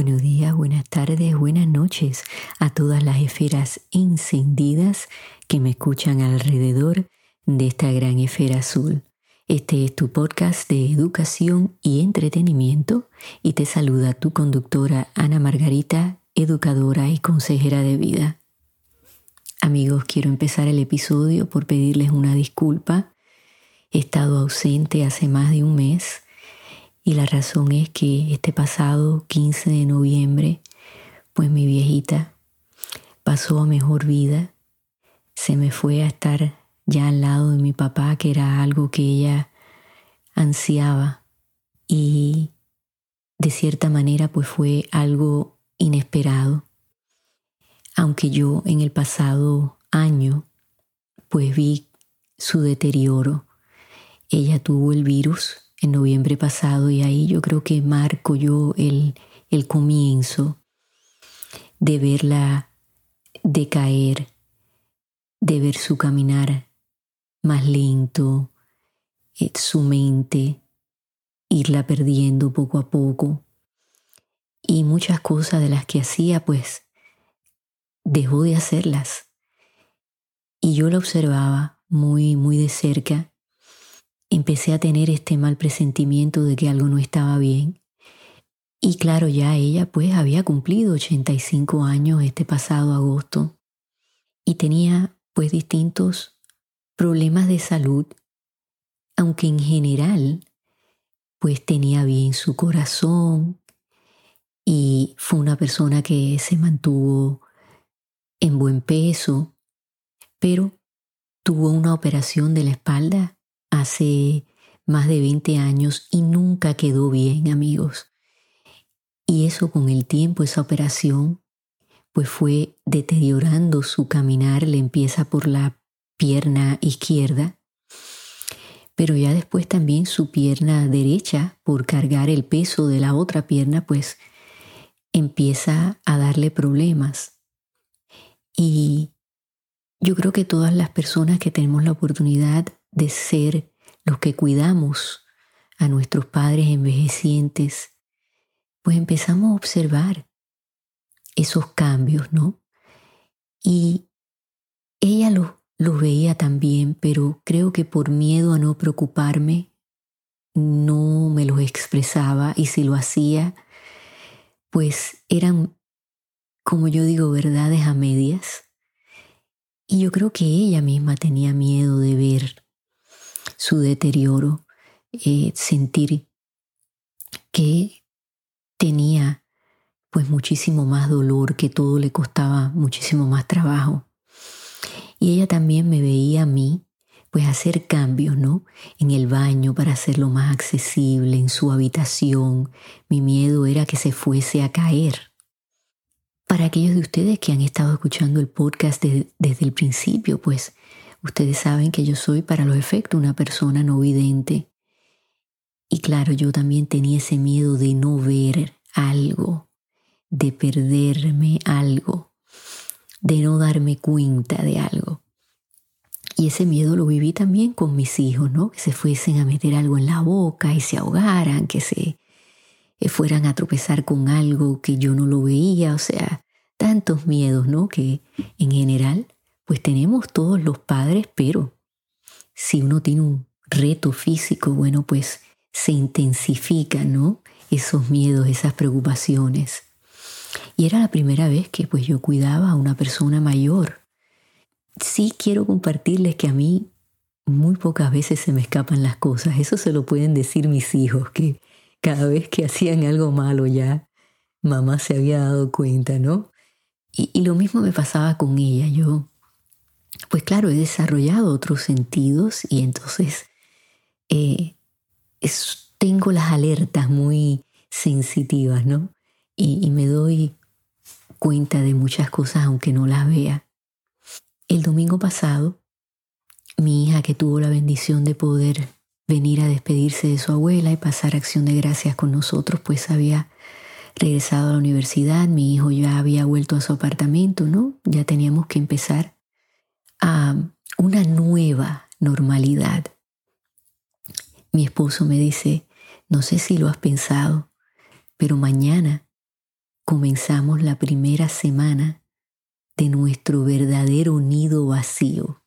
Buenos días, buenas tardes, buenas noches a todas las esferas encendidas que me escuchan alrededor de esta gran esfera azul. Este es tu podcast de educación y entretenimiento y te saluda tu conductora Ana Margarita, educadora y consejera de vida. Amigos, quiero empezar el episodio por pedirles una disculpa. He estado ausente hace más de un mes y la razón es que este pasado 15 de noviembre, pues mi viejita pasó a mejor vida, se me fue a estar ya al lado de mi papá, que era algo que ella ansiaba y de cierta manera pues fue algo inesperado. Aunque yo en el pasado año pues vi su deterioro. Ella tuvo el virus en noviembre pasado y ahí yo creo que marco yo el, el comienzo de verla decaer, de ver su caminar más lento, eh, su mente, irla perdiendo poco a poco. Y muchas cosas de las que hacía, pues, dejó de hacerlas. Y yo la observaba muy, muy de cerca empecé a tener este mal presentimiento de que algo no estaba bien. Y claro, ya ella pues había cumplido 85 años este pasado agosto y tenía pues distintos problemas de salud, aunque en general pues tenía bien su corazón y fue una persona que se mantuvo en buen peso, pero tuvo una operación de la espalda hace más de 20 años y nunca quedó bien, amigos. Y eso con el tiempo, esa operación, pues fue deteriorando su caminar, le empieza por la pierna izquierda, pero ya después también su pierna derecha, por cargar el peso de la otra pierna, pues empieza a darle problemas. Y yo creo que todas las personas que tenemos la oportunidad de ser los que cuidamos a nuestros padres envejecientes, pues empezamos a observar esos cambios, ¿no? Y ella los lo veía también, pero creo que por miedo a no preocuparme, no me los expresaba y si lo hacía, pues eran, como yo digo, verdades a medias. Y yo creo que ella misma tenía miedo de ver su deterioro, eh, sentir que tenía pues muchísimo más dolor, que todo le costaba muchísimo más trabajo. Y ella también me veía a mí pues hacer cambios, ¿no? En el baño para hacerlo más accesible, en su habitación. Mi miedo era que se fuese a caer. Para aquellos de ustedes que han estado escuchando el podcast desde el principio, pues Ustedes saben que yo soy para los efectos una persona no vidente. Y claro, yo también tenía ese miedo de no ver algo, de perderme algo, de no darme cuenta de algo. Y ese miedo lo viví también con mis hijos, ¿no? Que se fuesen a meter algo en la boca y se ahogaran, que se eh, fueran a tropezar con algo que yo no lo veía, o sea, tantos miedos, ¿no? Que en general pues tenemos todos los padres, pero si uno tiene un reto físico, bueno, pues se intensifican, ¿no? Esos miedos, esas preocupaciones. Y era la primera vez que pues yo cuidaba a una persona mayor. Sí quiero compartirles que a mí muy pocas veces se me escapan las cosas. Eso se lo pueden decir mis hijos, que cada vez que hacían algo malo ya, mamá se había dado cuenta, ¿no? Y, y lo mismo me pasaba con ella. Yo pues claro, he desarrollado otros sentidos y entonces eh, tengo las alertas muy sensitivas, ¿no? Y, y me doy cuenta de muchas cosas aunque no las vea. El domingo pasado, mi hija que tuvo la bendición de poder venir a despedirse de su abuela y pasar acción de gracias con nosotros, pues había regresado a la universidad, mi hijo ya había vuelto a su apartamento, ¿no? Ya teníamos que empezar a una nueva normalidad. Mi esposo me dice, no sé si lo has pensado, pero mañana comenzamos la primera semana de nuestro verdadero nido vacío.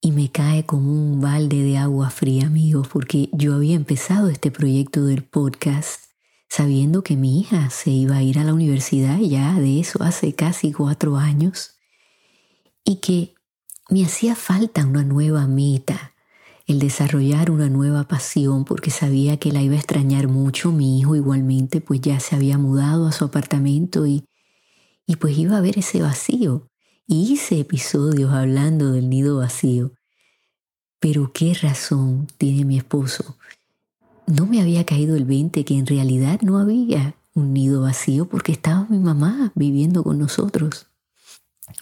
Y me cae como un balde de agua fría, amigos, porque yo había empezado este proyecto del podcast sabiendo que mi hija se iba a ir a la universidad ya de eso hace casi cuatro años y que me hacía falta una nueva meta, el desarrollar una nueva pasión porque sabía que la iba a extrañar mucho. Mi hijo igualmente pues ya se había mudado a su apartamento y, y pues iba a ver ese vacío. Y hice episodios hablando del nido vacío. Pero qué razón tiene mi esposo no me había caído el 20 que en realidad no había un nido vacío porque estaba mi mamá viviendo con nosotros.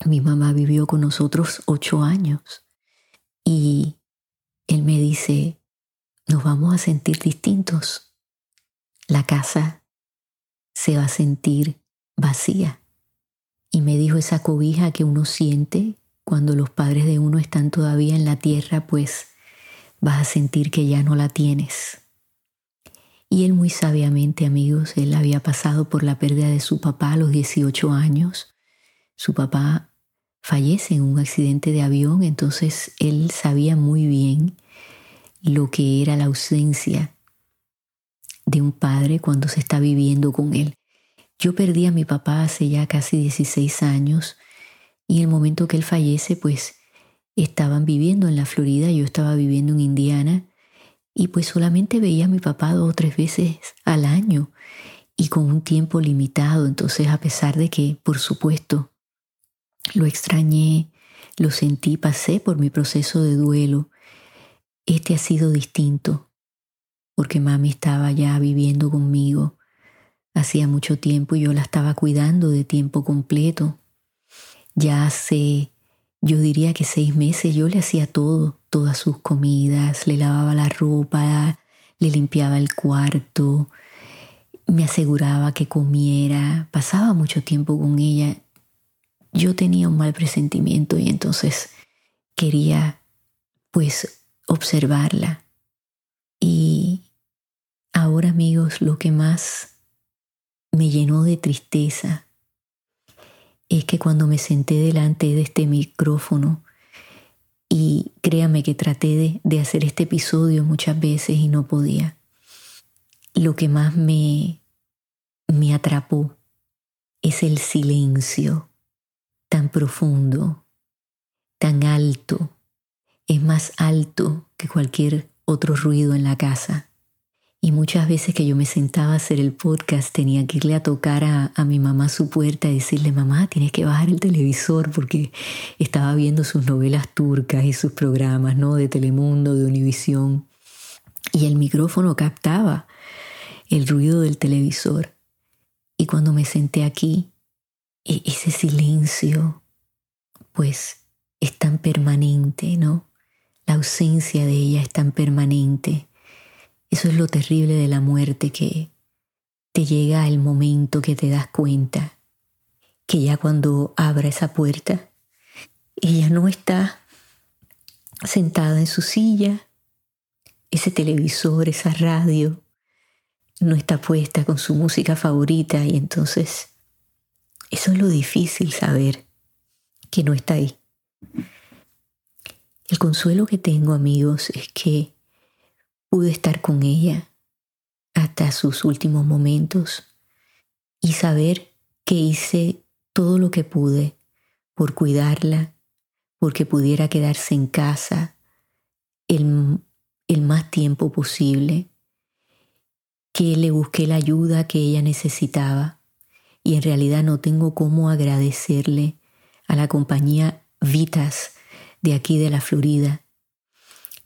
Mi mamá vivió con nosotros ocho años y él me dice, nos vamos a sentir distintos. La casa se va a sentir vacía. Y me dijo esa cobija que uno siente cuando los padres de uno están todavía en la tierra, pues vas a sentir que ya no la tienes. Y él muy sabiamente, amigos, él había pasado por la pérdida de su papá a los 18 años. Su papá fallece en un accidente de avión, entonces él sabía muy bien lo que era la ausencia de un padre cuando se está viviendo con él. Yo perdí a mi papá hace ya casi 16 años y en el momento que él fallece, pues estaban viviendo en la Florida, yo estaba viviendo en Indiana y pues solamente veía a mi papá dos o tres veces al año y con un tiempo limitado. Entonces, a pesar de que, por supuesto, lo extrañé, lo sentí, pasé por mi proceso de duelo, este ha sido distinto, porque mami estaba ya viviendo conmigo hacía mucho tiempo y yo la estaba cuidando de tiempo completo. Ya hace yo diría que seis meses yo le hacía todo, todas sus comidas, le lavaba la ropa, le limpiaba el cuarto, me aseguraba que comiera, pasaba mucho tiempo con ella. Yo tenía un mal presentimiento y entonces quería pues observarla. Y ahora amigos, lo que más me llenó de tristeza es que cuando me senté delante de este micrófono, y créame que traté de, hacer este episodio muchas veces y no podía, lo que más me, me atrapó es el silencio tan profundo, tan alto, es más alto que cualquier otro ruido en la casa. Y muchas veces que yo me sentaba a hacer el podcast tenía que irle a tocar a, mi mamá su puerta y decirle, mamá, tienes que bajar el televisor porque estaba viendo sus novelas turcas y sus programas, ¿no? De Telemundo, de Univisión. Y el micrófono captaba el ruido del televisor. Y cuando me senté aquí, ese silencio, pues es tan permanente, ¿no? La ausencia de ella es tan permanente eso es lo terrible de la muerte que te llega el momento que te das cuenta que ya cuando abra esa puerta, ella no está sentada en su silla, ese televisor, esa radio, no está puesta con su música favorita y entonces eso es lo difícil saber que no está ahí. El consuelo que tengo amigos es que pude estar con ella hasta sus últimos momentos y saber que hice todo lo que pude por cuidarla, porque pudiera quedarse en casa el, el más tiempo posible, que le busqué la ayuda que ella necesitaba y en realidad no tengo cómo agradecerle a la compañía Vitas de aquí de la Florida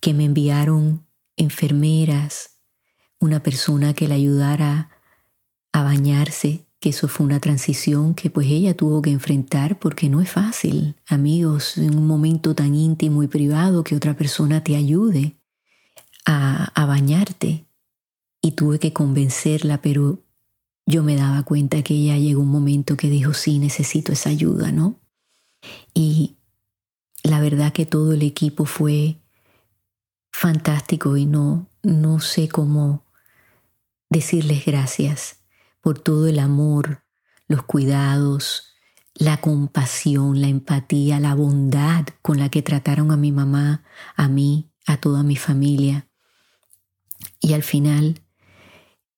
que me enviaron enfermeras, una persona que la ayudara a bañarse, que eso fue una transición que pues ella tuvo que enfrentar porque no es fácil, amigos, en un momento tan íntimo y privado que otra persona te ayude a, a bañarte. Y tuve que convencerla, pero yo me daba cuenta que ella llegó un momento que dijo, sí, necesito esa ayuda, ¿no? Y la verdad que todo el equipo fue fantástico y no, no sé cómo decirles gracias por todo el amor, los cuidados, la compasión, la empatía, la bondad con la que trataron a mi mamá, a mí, a toda mi familia. Y al final,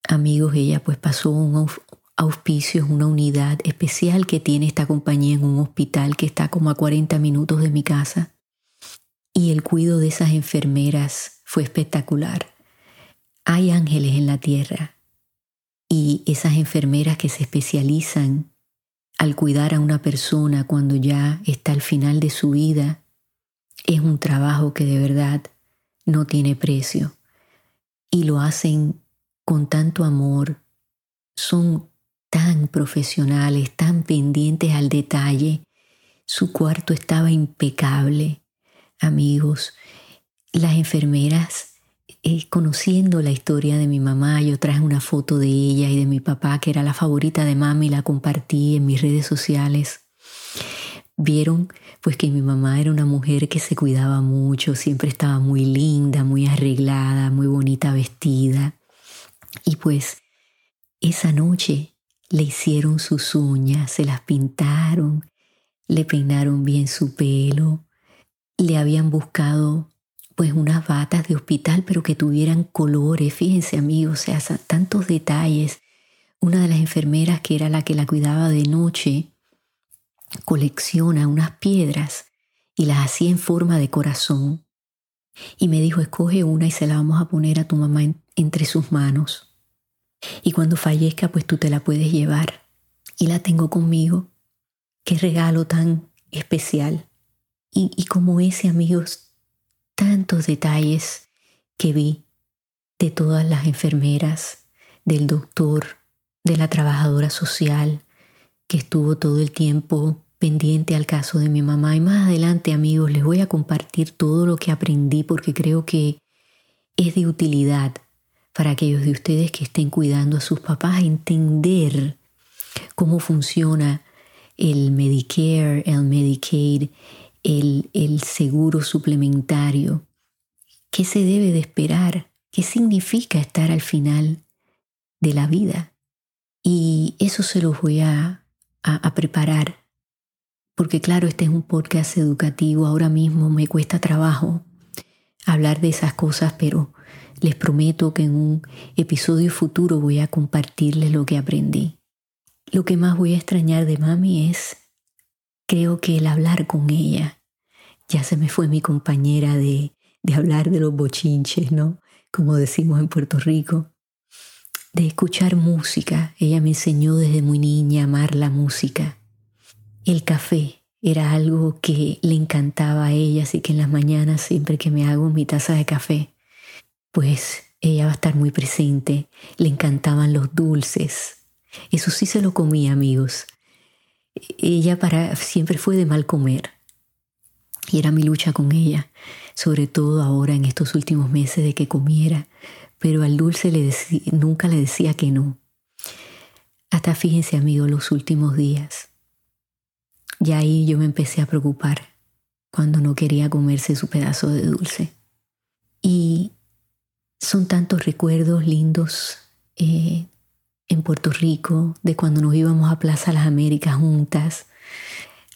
amigos, ella pues pasó un auspicio, una unidad especial que tiene esta compañía en un hospital que está como a 40 minutos de mi casa. Y el cuidado de esas enfermeras fue espectacular. Hay ángeles en la tierra y esas enfermeras que se especializan al cuidar a una persona cuando ya está al final de su vida es un trabajo que de verdad no tiene precio y lo hacen con tanto amor, son tan profesionales, tan pendientes al detalle. Su cuarto estaba impecable, amigos. Las enfermeras, eh, conociendo la historia de mi mamá, yo traje una foto de ella y de mi papá, que era la favorita de mami, la compartí en mis redes sociales. Vieron pues que mi mamá era una mujer que se cuidaba mucho, siempre estaba muy linda, muy arreglada, muy bonita vestida. Y pues esa noche le hicieron sus uñas, se las pintaron, le peinaron bien su pelo, le habían buscado pues unas batas de hospital pero que tuvieran colores, fíjense amigos, o sea, tantos detalles. Una de las enfermeras que era la que la cuidaba de noche colecciona unas piedras y las hacía en forma de corazón. Y me dijo, escoge una y se la vamos a poner a tu mamá entre sus manos. Y cuando fallezca, pues tú te la puedes llevar. Y la tengo conmigo. Qué regalo tan especial. Y, como ese, amigos, tantos detalles que vi de todas las enfermeras, del doctor, de la trabajadora social, que estuvo todo el tiempo pendiente al caso de mi mamá. Y más adelante, amigos, les voy a compartir todo lo que aprendí porque creo que es de utilidad para aquellos de ustedes que estén cuidando a sus papás, entender cómo funciona el Medicare, el Medicaid, el, el seguro suplementario, qué se debe de esperar, qué significa estar al final de la vida. Y eso se los voy a, a, a preparar, porque claro, este es un podcast educativo, ahora mismo me cuesta trabajo hablar de esas cosas, pero les prometo que en un episodio futuro voy a compartirles lo que aprendí. Lo que más voy a extrañar de mami es, creo que el hablar con ella. Ya se me fue mi compañera de, de hablar de los bochinches, ¿no? Como decimos en Puerto Rico. De escuchar música. Ella me enseñó desde muy niña a amar la música. El café era algo que le encantaba a ella, así que en las mañanas siempre que me hago mi taza de café, pues ella va a estar muy presente. Le encantaban los dulces. Eso sí se lo comía, amigos. Ella para siempre fue de mal comer. Y era mi lucha con ella, sobre todo ahora en estos últimos meses de que comiera, pero al dulce le nunca le decía que no. Hasta fíjense, amigos, los últimos días. Y ahí yo me empecé a preocupar cuando no quería comerse su pedazo de dulce. Y son tantos recuerdos lindos eh, en Puerto Rico de cuando nos íbamos a Plaza Las Américas juntas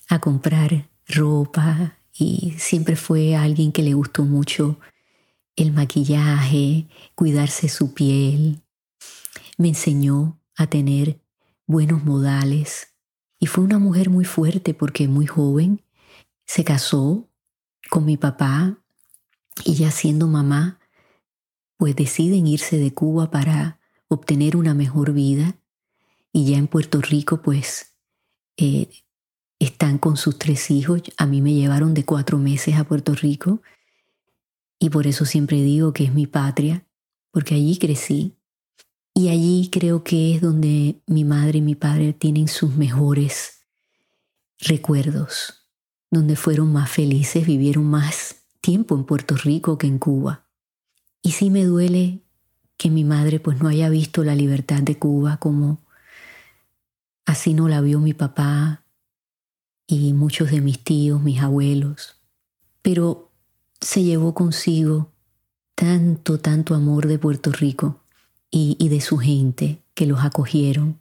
a comprar ropa y siempre fue alguien que le gustó mucho el maquillaje, cuidarse su piel. Me enseñó a tener buenos modales y fue una mujer muy fuerte porque muy joven se casó con mi papá y ya siendo mamá pues deciden irse de Cuba para obtener una mejor vida y ya en Puerto Rico pues eh, están con sus tres hijos. A mí me llevaron de cuatro meses a Puerto Rico y por eso siempre digo que es mi patria, porque allí crecí y allí creo que es donde mi madre y mi padre tienen sus mejores recuerdos, donde fueron más felices, vivieron más tiempo en Puerto Rico que en Cuba. Y sí me duele que mi madre pues no haya visto la libertad de Cuba como así no la vio mi papá y muchos de mis tíos, mis abuelos. Pero se llevó consigo tanto, tanto amor de Puerto Rico y, y de su gente que los acogieron.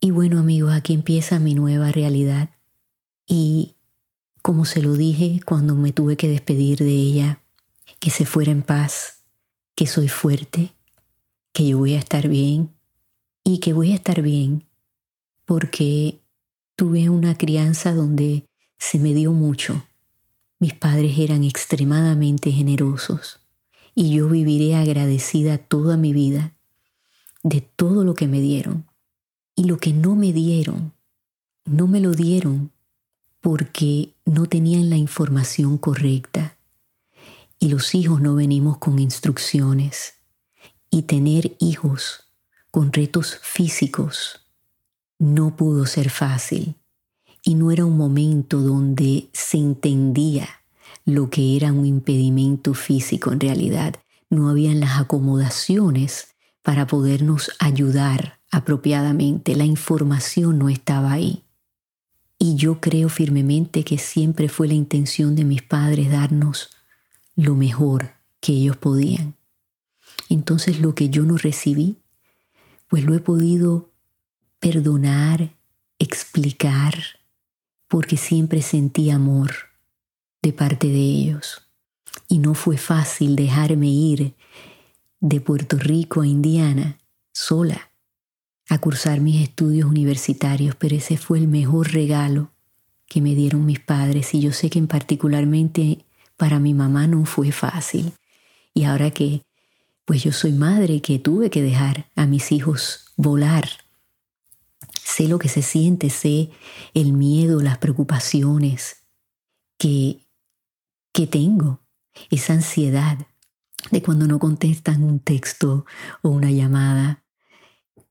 Y bueno amigos, aquí empieza mi nueva realidad. Y como se lo dije cuando me tuve que despedir de ella, que se fuera en paz, que soy fuerte, que yo voy a estar bien y que voy a estar bien porque tuve una crianza donde se me dio mucho. Mis padres eran extremadamente generosos y yo viviré agradecida toda mi vida de todo lo que me dieron. Y lo que no me dieron, no me lo dieron porque no tenían la información correcta. Y los hijos no venimos con instrucciones. Y tener hijos con retos físicos no pudo ser fácil. Y no era un momento donde se entendía lo que era un impedimento físico en realidad. No habían las acomodaciones para podernos ayudar apropiadamente. La información no estaba ahí. Y yo creo firmemente que siempre fue la intención de mis padres darnos lo mejor que ellos podían. Entonces lo que yo no recibí, pues lo he podido perdonar, explicar, porque siempre sentí amor de parte de ellos. Y no fue fácil dejarme ir de Puerto Rico a Indiana sola a cursar mis estudios universitarios, pero ese fue el mejor regalo que me dieron mis padres y yo sé que en particularmente para mi mamá no fue fácil. Y ahora que pues yo soy madre que tuve que dejar a mis hijos volar, sé lo que se siente, sé el miedo, las preocupaciones que, que tengo, esa ansiedad de cuando no contestan un texto o una llamada,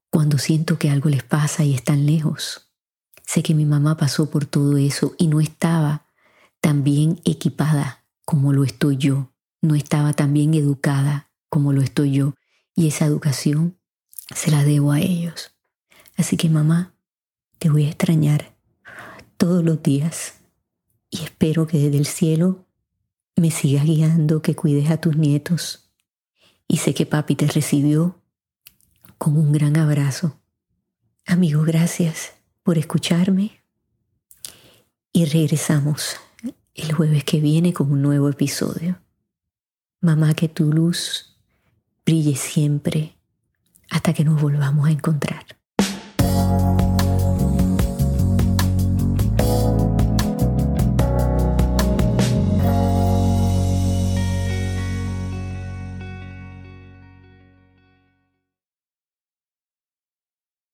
cuando siento que algo les pasa y están lejos. Sé que mi mamá pasó por todo eso y no estaba tan bien equipada como lo estoy yo, no estaba tan bien educada como lo estoy yo y esa educación se la debo a ellos. Así que mamá, te voy a extrañar todos los días y espero que desde el cielo me sigas guiando, que cuides a tus nietos. Y sé que papi te recibió con un gran abrazo. Amigo, gracias por escucharme. Y regresamos el jueves que viene con un nuevo episodio. Mamá, que tu luz brille siempre hasta que nos volvamos a encontrar.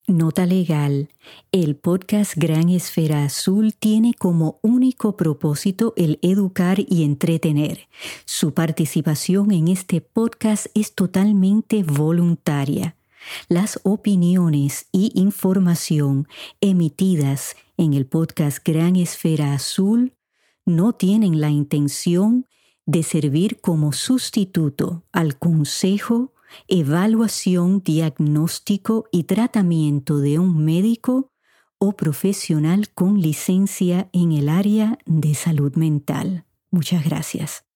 Nota legal. El podcast Gran Esfera Azul tiene como único propósito el educar y entretener. Su participación en este podcast es totalmente voluntaria. Las opiniones y información emitidas en el podcast Gran Esfera Azul no tienen la intención de servir como sustituto al consejo evaluación, diagnóstico y tratamiento de un médico o profesional con licencia en el área de salud mental. Muchas gracias.